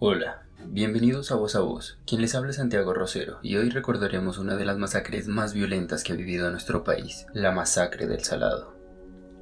Hola, bienvenidos a Voz a Voz. Quien les habla es Santiago Rosero y hoy recordaremos una de las masacres más violentas que ha vivido nuestro país, la masacre del Salado.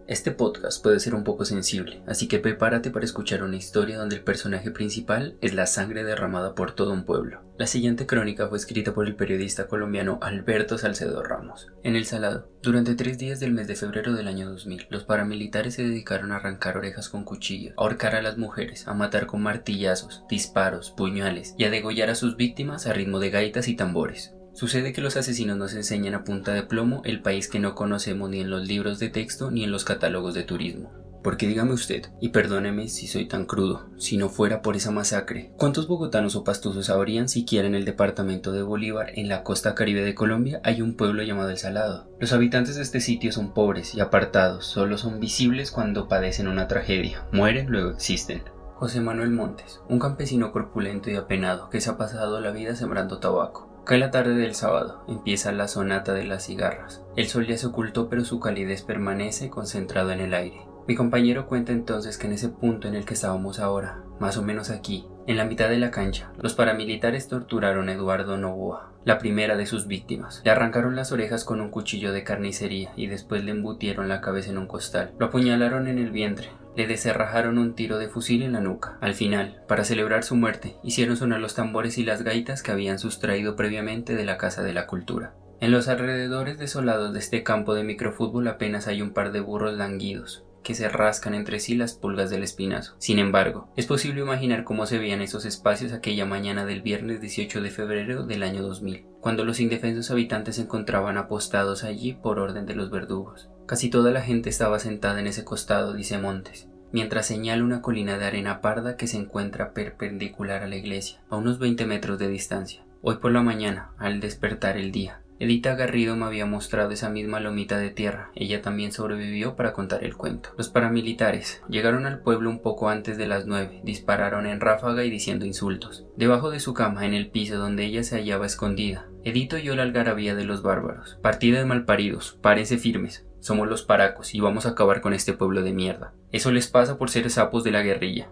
Este podcast puede ser un poco sensible, así que prepárate para escuchar una historia donde el personaje principal es la sangre derramada por todo un pueblo. La siguiente crónica fue escrita por el periodista colombiano Alberto Salcedo Ramos. En El Salado, durante tres días del mes de febrero del año 2000, los paramilitares se dedicaron a arrancar orejas con cuchillos, a ahorcar a las mujeres, a matar con martillazos, disparos, puñales y a degollar a sus víctimas a ritmo de gaitas y tambores. Sucede que los asesinos nos enseñan a punta de plomo el país que no conocemos ni en los libros de texto ni en los catálogos de turismo. Porque dígame usted, y perdóneme si soy tan crudo, si no fuera por esa masacre, ¿cuántos bogotanos o pastusos sabrían siquiera en el departamento de Bolívar, en la costa caribe de Colombia, hay un pueblo llamado El Salado? Los habitantes de este sitio son pobres y apartados, solo son visibles cuando padecen una tragedia, mueren, luego existen. José Manuel Montes, un campesino corpulento y apenado que se ha pasado la vida sembrando tabaco. Cae la tarde del sábado, empieza la sonata de las cigarras. El sol ya se ocultó pero su calidez permanece concentrado en el aire. Mi compañero cuenta entonces que en ese punto en el que estábamos ahora, más o menos aquí, en la mitad de la cancha, los paramilitares torturaron a Eduardo Novoa, la primera de sus víctimas. Le arrancaron las orejas con un cuchillo de carnicería y después le embutieron la cabeza en un costal. Lo apuñalaron en el vientre, le deserrajaron un tiro de fusil en la nuca. Al final, para celebrar su muerte, hicieron sonar los tambores y las gaitas que habían sustraído previamente de la Casa de la Cultura. En los alrededores desolados de este campo de microfútbol apenas hay un par de burros languidos, que se rascan entre sí las pulgas del espinazo. Sin embargo, es posible imaginar cómo se veían esos espacios aquella mañana del viernes 18 de febrero del año 2000, cuando los indefensos habitantes se encontraban apostados allí por orden de los verdugos. Casi toda la gente estaba sentada en ese costado, dice Montes, mientras señala una colina de arena parda que se encuentra perpendicular a la iglesia, a unos 20 metros de distancia. Hoy por la mañana, al despertar el día, Edita Garrido me había mostrado esa misma lomita de tierra. Ella también sobrevivió para contar el cuento. Los paramilitares llegaron al pueblo un poco antes de las nueve, dispararon en ráfaga y diciendo insultos. Debajo de su cama, en el piso donde ella se hallaba escondida, Edito oyó la algarabía de los bárbaros. Partida de malparidos, párense firmes. Somos los paracos y vamos a acabar con este pueblo de mierda. Eso les pasa por ser sapos de la guerrilla.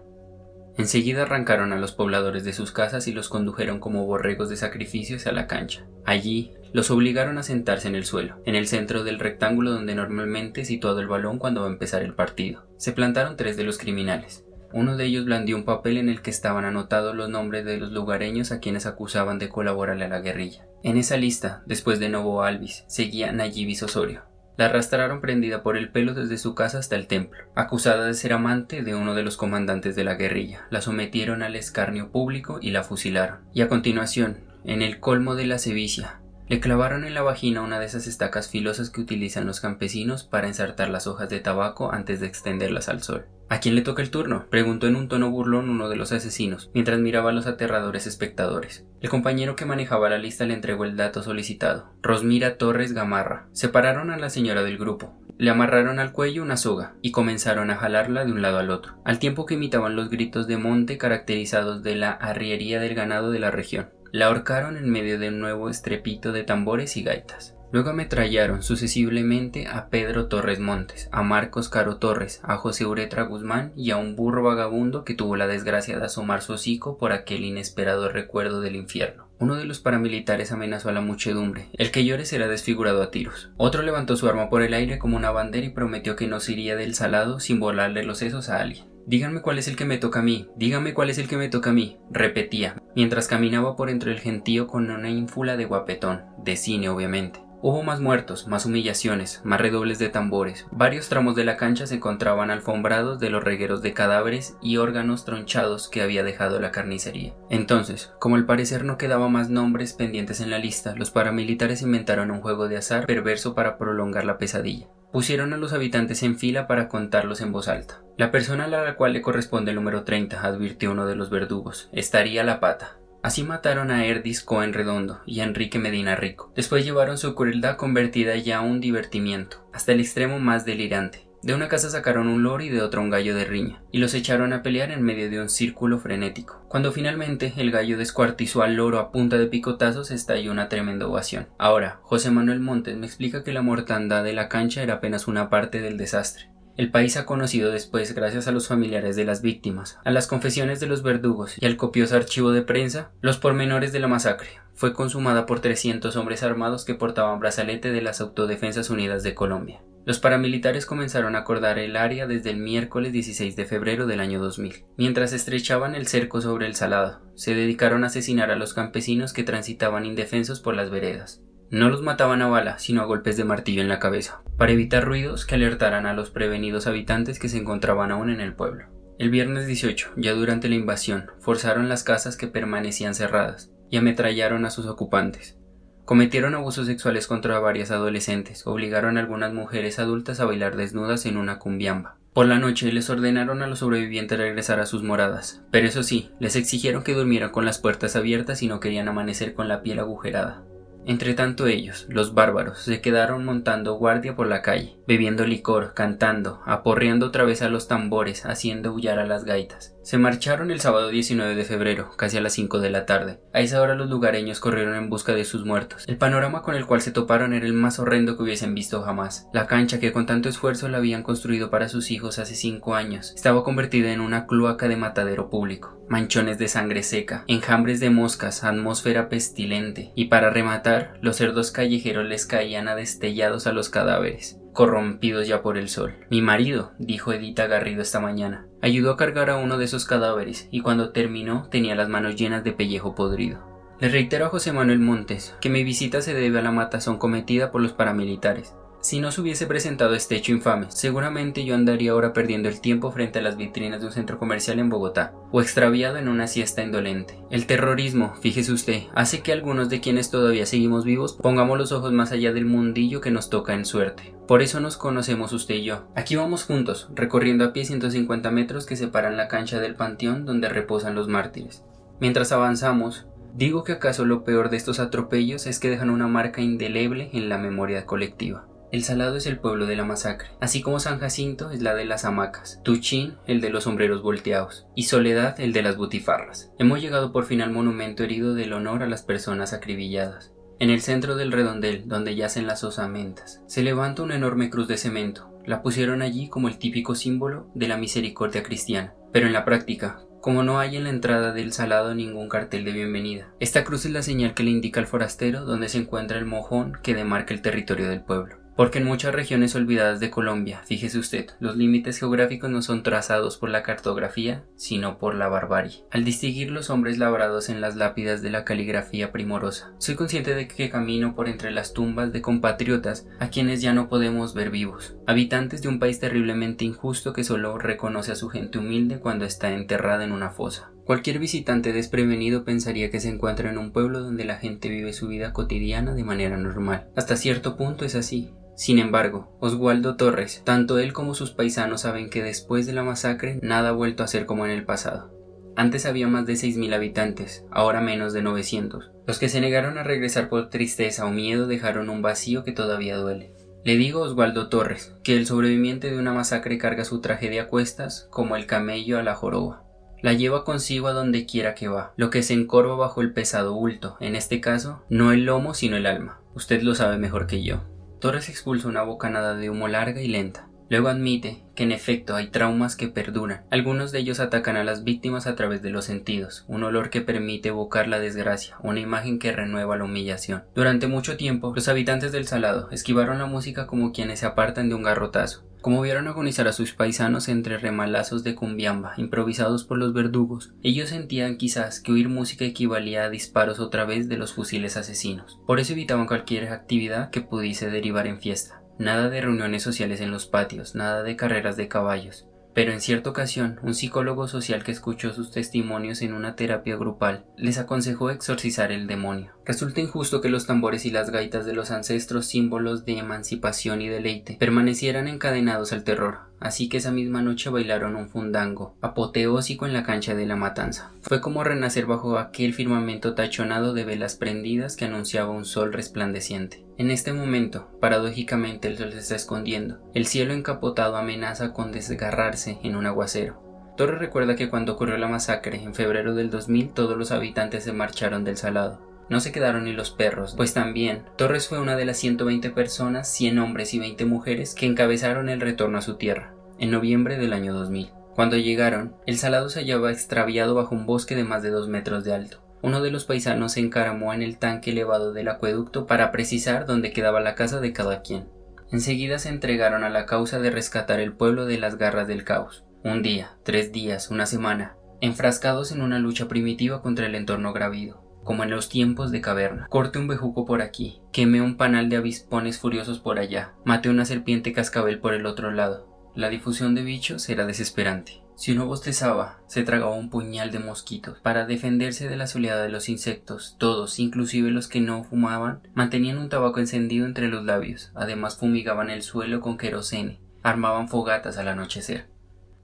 Enseguida arrancaron a los pobladores de sus casas y los condujeron como borregos de sacrificio hacia la cancha. Allí los obligaron a sentarse en el suelo, en el centro del rectángulo donde normalmente situado el balón cuando va a empezar el partido. Se plantaron tres de los criminales. Uno de ellos blandió un papel en el que estaban anotados los nombres de los lugareños a quienes acusaban de colaborarle a la guerrilla. En esa lista, después de Novo Alvis, seguía Nayibis Osorio, la arrastraron prendida por el pelo desde su casa hasta el templo. Acusada de ser amante de uno de los comandantes de la guerrilla, la sometieron al escarnio público y la fusilaron. Y a continuación, en el colmo de la sevicia, le clavaron en la vagina una de esas estacas filosas que utilizan los campesinos para ensartar las hojas de tabaco antes de extenderlas al sol. ¿A quién le toca el turno? preguntó en un tono burlón uno de los asesinos, mientras miraba a los aterradores espectadores. El compañero que manejaba la lista le entregó el dato solicitado. Rosmira Torres Gamarra. Separaron a la señora del grupo. Le amarraron al cuello una soga y comenzaron a jalarla de un lado al otro, al tiempo que imitaban los gritos de monte caracterizados de la arriería del ganado de la región. La ahorcaron en medio de un nuevo estrepito de tambores y gaitas. Luego ametrallaron sucesivamente a Pedro Torres Montes, a Marcos Caro Torres, a José Uretra Guzmán y a un burro vagabundo que tuvo la desgracia de asomar su hocico por aquel inesperado recuerdo del infierno. Uno de los paramilitares amenazó a la muchedumbre. El que llore será desfigurado a tiros. Otro levantó su arma por el aire como una bandera y prometió que no se iría del salado sin volarle los sesos a alguien. Díganme cuál es el que me toca a mí, díganme cuál es el que me toca a mí, repetía, mientras caminaba por entre el gentío con una ínfula de guapetón, de cine obviamente. Hubo más muertos, más humillaciones, más redobles de tambores. Varios tramos de la cancha se encontraban alfombrados de los regueros de cadáveres y órganos tronchados que había dejado la carnicería. Entonces, como al parecer no quedaba más nombres pendientes en la lista, los paramilitares inventaron un juego de azar perverso para prolongar la pesadilla. Pusieron a los habitantes en fila para contarlos en voz alta. La persona a la cual le corresponde el número 30, advirtió uno de los verdugos, estaría la pata. Así mataron a Erdis Cohen Redondo y a Enrique Medina Rico. Después llevaron su crueldad convertida ya a un divertimiento, hasta el extremo más delirante. De una casa sacaron un loro y de otra un gallo de riña, y los echaron a pelear en medio de un círculo frenético. Cuando finalmente el gallo descuartizó al loro a punta de picotazos, estalló una tremenda ovación. Ahora, José Manuel Montes me explica que la mortandad de la cancha era apenas una parte del desastre. El país ha conocido después, gracias a los familiares de las víctimas, a las confesiones de los verdugos y al copioso archivo de prensa, los pormenores de la masacre. Fue consumada por 300 hombres armados que portaban brazalete de las Autodefensas Unidas de Colombia. Los paramilitares comenzaron a acordar el área desde el miércoles 16 de febrero del año 2000. Mientras estrechaban el cerco sobre el Salado, se dedicaron a asesinar a los campesinos que transitaban indefensos por las veredas. No los mataban a bala, sino a golpes de martillo en la cabeza, para evitar ruidos que alertaran a los prevenidos habitantes que se encontraban aún en el pueblo. El viernes 18, ya durante la invasión, forzaron las casas que permanecían cerradas y ametrallaron a sus ocupantes. Cometieron abusos sexuales contra varias adolescentes, obligaron a algunas mujeres adultas a bailar desnudas en una cumbiamba. Por la noche les ordenaron a los sobrevivientes regresar a sus moradas, pero eso sí, les exigieron que durmieran con las puertas abiertas y no querían amanecer con la piel agujerada. Entre tanto ellos, los bárbaros, se quedaron montando guardia por la calle, bebiendo licor, cantando, aporreando otra vez a los tambores, haciendo huyar a las gaitas. Se marcharon el sábado 19 de febrero, casi a las 5 de la tarde. A esa hora los lugareños corrieron en busca de sus muertos. El panorama con el cual se toparon era el más horrendo que hubiesen visto jamás. La cancha que con tanto esfuerzo la habían construido para sus hijos hace cinco años estaba convertida en una cloaca de matadero público. Manchones de sangre seca, enjambres de moscas, atmósfera pestilente, y para rematar, los cerdos callejeros les caían a destellados a los cadáveres corrompidos ya por el sol. Mi marido, dijo Edita Garrido esta mañana, ayudó a cargar a uno de esos cadáveres y cuando terminó tenía las manos llenas de pellejo podrido. Le reitero a José Manuel Montes que mi visita se debe a la matazón cometida por los paramilitares. Si no se hubiese presentado este hecho infame, seguramente yo andaría ahora perdiendo el tiempo frente a las vitrinas de un centro comercial en Bogotá, o extraviado en una siesta indolente. El terrorismo, fíjese usted, hace que algunos de quienes todavía seguimos vivos pongamos los ojos más allá del mundillo que nos toca en suerte. Por eso nos conocemos usted y yo. Aquí vamos juntos, recorriendo a pie 150 metros que separan la cancha del panteón donde reposan los mártires. Mientras avanzamos, digo que acaso lo peor de estos atropellos es que dejan una marca indeleble en la memoria colectiva. El Salado es el pueblo de la masacre, así como San Jacinto es la de las hamacas, Tuchín el de los sombreros volteados y Soledad el de las butifarras. Hemos llegado por fin al monumento herido del honor a las personas acribilladas. En el centro del redondel, donde yacen las osamentas, se levanta una enorme cruz de cemento. La pusieron allí como el típico símbolo de la misericordia cristiana. Pero en la práctica, como no hay en la entrada del salado ningún cartel de bienvenida. Esta cruz es la señal que le indica al forastero donde se encuentra el mojón que demarca el territorio del pueblo. Porque en muchas regiones olvidadas de Colombia, fíjese usted, los límites geográficos no son trazados por la cartografía, sino por la barbarie. Al distinguir los hombres labrados en las lápidas de la caligrafía primorosa, soy consciente de que camino por entre las tumbas de compatriotas a quienes ya no podemos ver vivos, habitantes de un país terriblemente injusto que solo reconoce a su gente humilde cuando está enterrada en una fosa. Cualquier visitante desprevenido pensaría que se encuentra en un pueblo donde la gente vive su vida cotidiana de manera normal. Hasta cierto punto es así, sin embargo, Oswaldo Torres, tanto él como sus paisanos saben que después de la masacre nada ha vuelto a ser como en el pasado. Antes había más de 6.000 habitantes, ahora menos de 900. Los que se negaron a regresar por tristeza o miedo dejaron un vacío que todavía duele. Le digo a Oswaldo Torres que el sobreviviente de una masacre carga su tragedia a cuestas como el camello a la joroba. La lleva consigo a donde quiera que va, lo que se encorva bajo el pesado bulto, en este caso, no el lomo sino el alma. Usted lo sabe mejor que yo. Torres expulsa una bocanada de humo larga y lenta. Luego admite que en efecto hay traumas que perduran. Algunos de ellos atacan a las víctimas a través de los sentidos, un olor que permite evocar la desgracia, una imagen que renueva la humillación. Durante mucho tiempo, los habitantes del Salado esquivaron la música como quienes se apartan de un garrotazo. Como vieron agonizar a sus paisanos entre remalazos de cumbiamba improvisados por los verdugos, ellos sentían quizás que oír música equivalía a disparos otra vez de los fusiles asesinos. Por eso evitaban cualquier actividad que pudiese derivar en fiesta. Nada de reuniones sociales en los patios, nada de carreras de caballos. Pero en cierta ocasión, un psicólogo social que escuchó sus testimonios en una terapia grupal les aconsejó exorcizar el demonio. Resulta injusto que los tambores y las gaitas de los ancestros, símbolos de emancipación y deleite, permanecieran encadenados al terror, así que esa misma noche bailaron un fundango, apoteósico en la cancha de la matanza. Fue como renacer bajo aquel firmamento tachonado de velas prendidas que anunciaba un sol resplandeciente. En este momento, paradójicamente, el sol se está escondiendo. El cielo encapotado amenaza con desgarrarse en un aguacero. Torres recuerda que cuando ocurrió la masacre, en febrero del 2000, todos los habitantes se marcharon del salado. No se quedaron ni los perros, pues también Torres fue una de las 120 personas, 100 hombres y 20 mujeres que encabezaron el retorno a su tierra. En noviembre del año 2000. Cuando llegaron, el salado se hallaba extraviado bajo un bosque de más de dos metros de alto. Uno de los paisanos se encaramó en el tanque elevado del acueducto para precisar dónde quedaba la casa de cada quien. Enseguida se entregaron a la causa de rescatar el pueblo de las garras del caos. Un día, tres días, una semana, enfrascados en una lucha primitiva contra el entorno gravido, como en los tiempos de caverna. Corte un bejuco por aquí, quemé un panal de avispones furiosos por allá, maté una serpiente cascabel por el otro lado. La difusión de bichos era desesperante. Si uno bostezaba, se tragaba un puñal de mosquitos. Para defenderse de la soleada de los insectos, todos, inclusive los que no fumaban, mantenían un tabaco encendido entre los labios. Además fumigaban el suelo con querosene. Armaban fogatas al anochecer.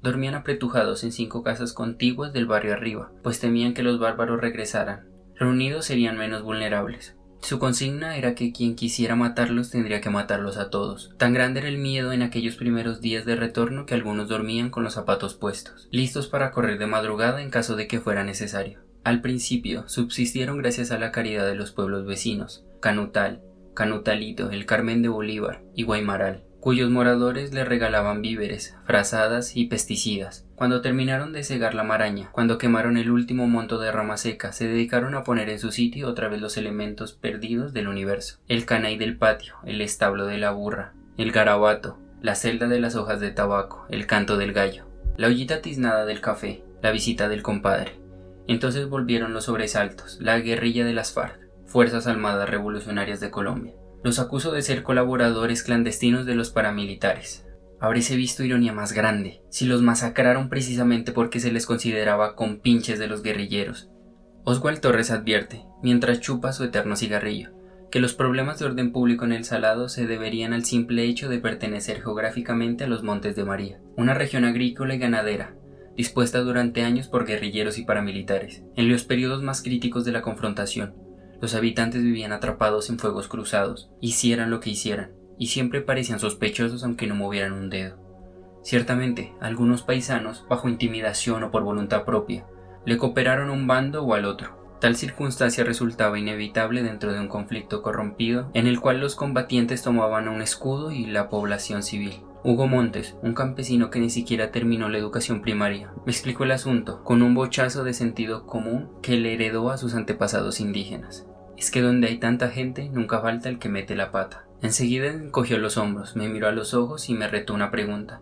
Dormían apretujados en cinco casas contiguas del barrio arriba, pues temían que los bárbaros regresaran. Reunidos serían menos vulnerables. Su consigna era que quien quisiera matarlos tendría que matarlos a todos. Tan grande era el miedo en aquellos primeros días de retorno que algunos dormían con los zapatos puestos, listos para correr de madrugada en caso de que fuera necesario. Al principio subsistieron gracias a la caridad de los pueblos vecinos, Canutal, Canutalito, el Carmen de Bolívar y Guaymaral cuyos moradores le regalaban víveres, frazadas y pesticidas. Cuando terminaron de cegar la maraña, cuando quemaron el último monto de rama seca, se dedicaron a poner en su sitio otra vez los elementos perdidos del universo. El canay del patio, el establo de la burra, el garabato, la celda de las hojas de tabaco, el canto del gallo, la ollita tiznada del café, la visita del compadre. Entonces volvieron los sobresaltos, la guerrilla de las FARC, Fuerzas Armadas Revolucionarias de Colombia. Los acuso de ser colaboradores clandestinos de los paramilitares. Habrése visto ironía más grande si los masacraron precisamente porque se les consideraba compinches de los guerrilleros. Oswald Torres advierte, mientras chupa su eterno cigarrillo, que los problemas de orden público en el Salado se deberían al simple hecho de pertenecer geográficamente a los Montes de María, una región agrícola y ganadera, dispuesta durante años por guerrilleros y paramilitares. En los periodos más críticos de la confrontación, los habitantes vivían atrapados en fuegos cruzados, hicieran lo que hicieran, y siempre parecían sospechosos aunque no movieran un dedo. Ciertamente, algunos paisanos, bajo intimidación o por voluntad propia, le cooperaron a un bando o al otro. Tal circunstancia resultaba inevitable dentro de un conflicto corrompido en el cual los combatientes tomaban un escudo y la población civil. Hugo Montes, un campesino que ni siquiera terminó la educación primaria, me explicó el asunto con un bochazo de sentido común que le heredó a sus antepasados indígenas. Es que donde hay tanta gente nunca falta el que mete la pata. Enseguida encogió los hombros, me miró a los ojos y me retó una pregunta.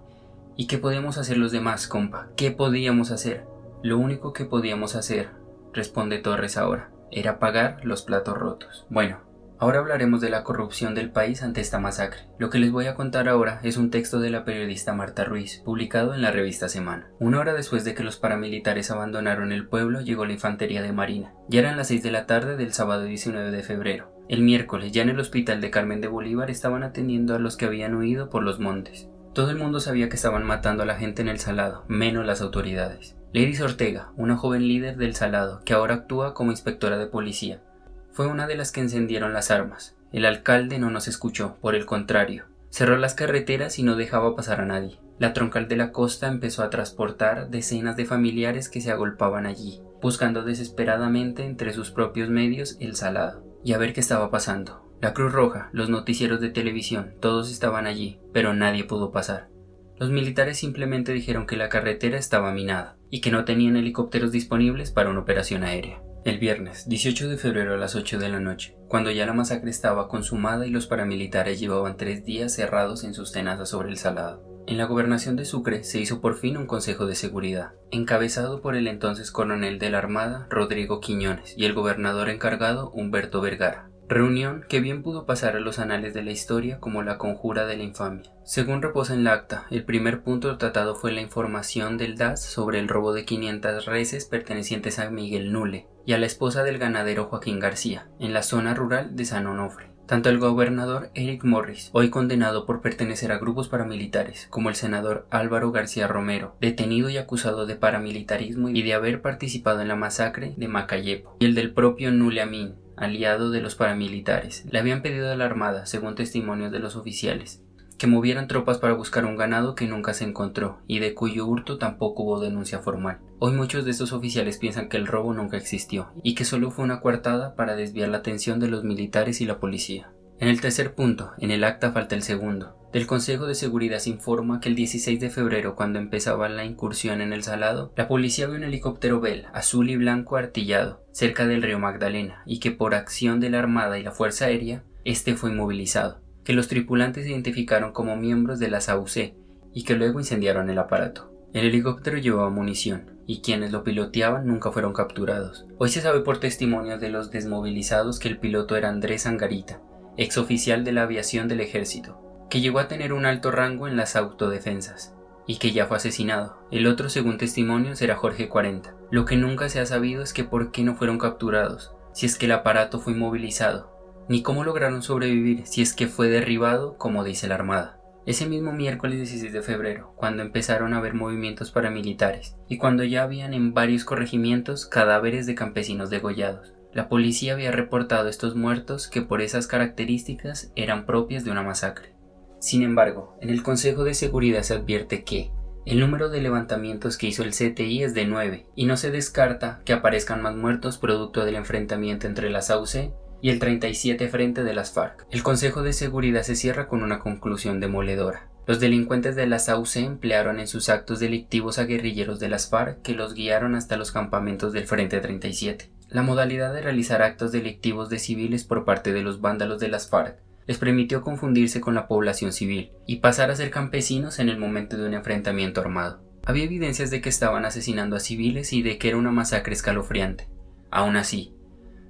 ¿Y qué podíamos hacer los demás, compa? ¿Qué podíamos hacer? Lo único que podíamos hacer, responde Torres ahora, era pagar los platos rotos. Bueno, Ahora hablaremos de la corrupción del país ante esta masacre. Lo que les voy a contar ahora es un texto de la periodista Marta Ruiz, publicado en la revista Semana. Una hora después de que los paramilitares abandonaron el pueblo, llegó la infantería de Marina. Ya eran las 6 de la tarde del sábado 19 de febrero. El miércoles, ya en el hospital de Carmen de Bolívar, estaban atendiendo a los que habían huido por los montes. Todo el mundo sabía que estaban matando a la gente en el Salado, menos las autoridades. Lady Ortega, una joven líder del Salado, que ahora actúa como inspectora de policía, fue una de las que encendieron las armas. El alcalde no nos escuchó, por el contrario. Cerró las carreteras y no dejaba pasar a nadie. La troncal de la costa empezó a transportar decenas de familiares que se agolpaban allí, buscando desesperadamente entre sus propios medios el salado. Y a ver qué estaba pasando. La Cruz Roja, los noticieros de televisión, todos estaban allí, pero nadie pudo pasar. Los militares simplemente dijeron que la carretera estaba minada y que no tenían helicópteros disponibles para una operación aérea. El viernes, 18 de febrero a las 8 de la noche, cuando ya la masacre estaba consumada y los paramilitares llevaban tres días cerrados en sus tenazas sobre el salado. En la gobernación de Sucre se hizo por fin un Consejo de Seguridad, encabezado por el entonces coronel de la Armada, Rodrigo Quiñones, y el gobernador encargado, Humberto Vergara. Reunión que bien pudo pasar a los anales de la historia como la conjura de la infamia. Según reposa en la acta, el primer punto tratado fue la información del DAS sobre el robo de 500 reses pertenecientes a Miguel Nule y a la esposa del ganadero Joaquín García, en la zona rural de San Onofre. Tanto el gobernador Eric Morris, hoy condenado por pertenecer a grupos paramilitares, como el senador Álvaro García Romero, detenido y acusado de paramilitarismo y de haber participado en la masacre de Macayepo, y el del propio Nule Amin, aliado de los paramilitares, le habían pedido a la Armada, según testimonios de los oficiales, que movieran tropas para buscar un ganado que nunca se encontró y de cuyo hurto tampoco hubo denuncia formal. Hoy muchos de estos oficiales piensan que el robo nunca existió y que solo fue una coartada para desviar la atención de los militares y la policía. En el tercer punto, en el acta falta el segundo. Del Consejo de Seguridad se informa que el 16 de febrero, cuando empezaba la incursión en el Salado, la policía vio un helicóptero Bell azul y blanco artillado cerca del río Magdalena y que por acción de la Armada y la Fuerza Aérea, este fue inmovilizado, que los tripulantes identificaron como miembros de la SAUC y que luego incendiaron el aparato. El helicóptero llevaba munición, y quienes lo piloteaban nunca fueron capturados. Hoy se sabe por testimonios de los desmovilizados que el piloto era Andrés Angarita, exoficial de la aviación del ejército, que llegó a tener un alto rango en las autodefensas, y que ya fue asesinado. El otro, según testimonios, era Jorge 40. Lo que nunca se ha sabido es que por qué no fueron capturados, si es que el aparato fue inmovilizado, ni cómo lograron sobrevivir si es que fue derribado, como dice la Armada. Ese mismo miércoles 16 de febrero, cuando empezaron a haber movimientos paramilitares, y cuando ya habían en varios corregimientos cadáveres de campesinos degollados, la policía había reportado estos muertos que por esas características eran propias de una masacre. Sin embargo, en el Consejo de Seguridad se advierte que el número de levantamientos que hizo el CTI es de 9 y no se descarta que aparezcan más muertos producto del enfrentamiento entre la SAUCE y el 37 frente de las FARC. El Consejo de Seguridad se cierra con una conclusión demoledora. Los delincuentes de la SAUCE emplearon en sus actos delictivos a guerrilleros de las FARC que los guiaron hasta los campamentos del Frente 37. La modalidad de realizar actos delictivos de civiles por parte de los vándalos de las FARC les permitió confundirse con la población civil y pasar a ser campesinos en el momento de un enfrentamiento armado. Había evidencias de que estaban asesinando a civiles y de que era una masacre escalofriante. Aún así,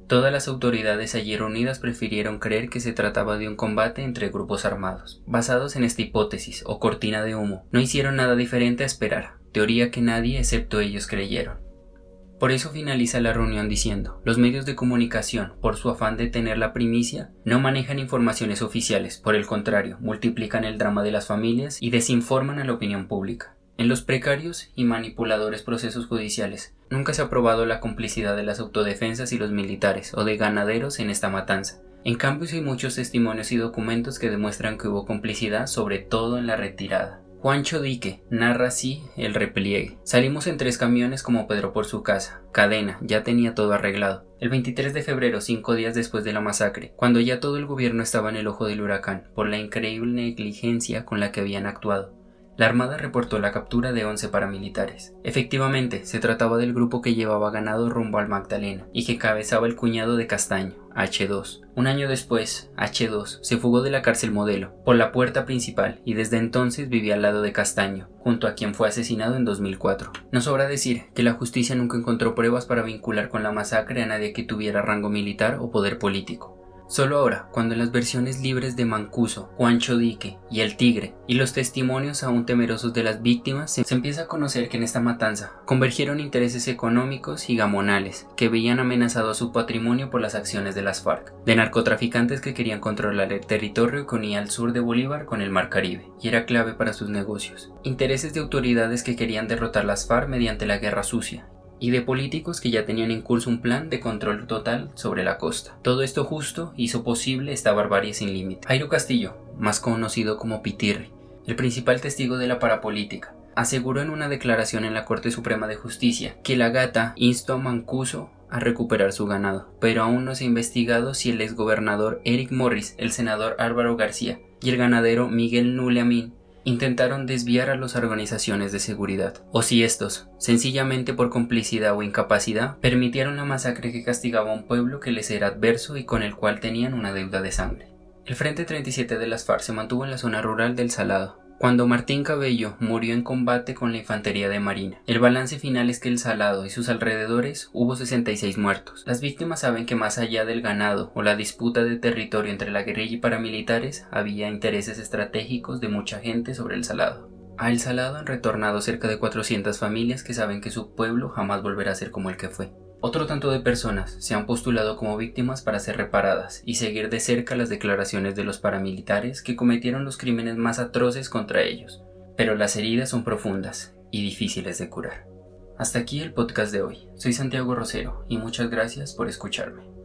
todas las autoridades allí reunidas prefirieron creer que se trataba de un combate entre grupos armados. Basados en esta hipótesis o cortina de humo, no hicieron nada diferente a esperar, teoría que nadie excepto ellos creyeron. Por eso finaliza la reunión diciendo, los medios de comunicación, por su afán de tener la primicia, no manejan informaciones oficiales, por el contrario, multiplican el drama de las familias y desinforman a la opinión pública. En los precarios y manipuladores procesos judiciales, nunca se ha probado la complicidad de las autodefensas y los militares o de ganaderos en esta matanza. En cambio, hay muchos testimonios y documentos que demuestran que hubo complicidad, sobre todo en la retirada. Juancho Dique narra así el repliegue. Salimos en tres camiones como Pedro por su casa. Cadena, ya tenía todo arreglado. El 23 de febrero, cinco días después de la masacre, cuando ya todo el gobierno estaba en el ojo del huracán, por la increíble negligencia con la que habían actuado. La Armada reportó la captura de 11 paramilitares. Efectivamente, se trataba del grupo que llevaba ganado rumbo al Magdalena y que cabezaba el cuñado de Castaño, H2. Un año después, H2 se fugó de la cárcel modelo por la puerta principal y desde entonces vivía al lado de Castaño, junto a quien fue asesinado en 2004. No sobra decir que la justicia nunca encontró pruebas para vincular con la masacre a nadie que tuviera rango militar o poder político. Solo ahora, cuando las versiones libres de Mancuso, Juancho Dique y El Tigre, y los testimonios aún temerosos de las víctimas, se, empieza a conocer que en esta matanza convergieron intereses económicos y gamonales que veían amenazado su patrimonio por las acciones de las FARC, de narcotraficantes que querían controlar el territorio que unía al sur de Bolívar con el Mar Caribe, y era clave para sus negocios, intereses de autoridades que querían derrotar las FARC mediante la guerra sucia, y de políticos que ya tenían en curso un plan de control total sobre la costa. Todo esto justo hizo posible esta barbarie sin límite. Jairo Castillo, más conocido como Pitirri, el principal testigo de la parapolítica, aseguró en una declaración en la Corte Suprema de Justicia que la gata instó a Mancuso a recuperar su ganado, pero aún no se ha investigado si el exgobernador Eric Morris, el senador Álvaro García y el ganadero Miguel Nuleamín intentaron desviar a las organizaciones de seguridad, o si estos, sencillamente por complicidad o incapacidad, permitieron la masacre que castigaba a un pueblo que les era adverso y con el cual tenían una deuda de sangre. El Frente 37 de las FARC se mantuvo en la zona rural del Salado, cuando Martín Cabello murió en combate con la infantería de Marina. El balance final es que el Salado y sus alrededores hubo 66 muertos. Las víctimas saben que más allá del ganado o la disputa de territorio entre la guerrilla y paramilitares, había intereses estratégicos de mucha gente sobre el Salado. A El Salado han retornado cerca de 400 familias que saben que su pueblo jamás volverá a ser como el que fue. Otro tanto de personas se han postulado como víctimas para ser reparadas y seguir de cerca las declaraciones de los paramilitares que cometieron los crímenes más atroces contra ellos, pero las heridas son profundas y difíciles de curar. Hasta aquí el podcast de hoy. Soy Santiago Rosero y muchas gracias por escucharme.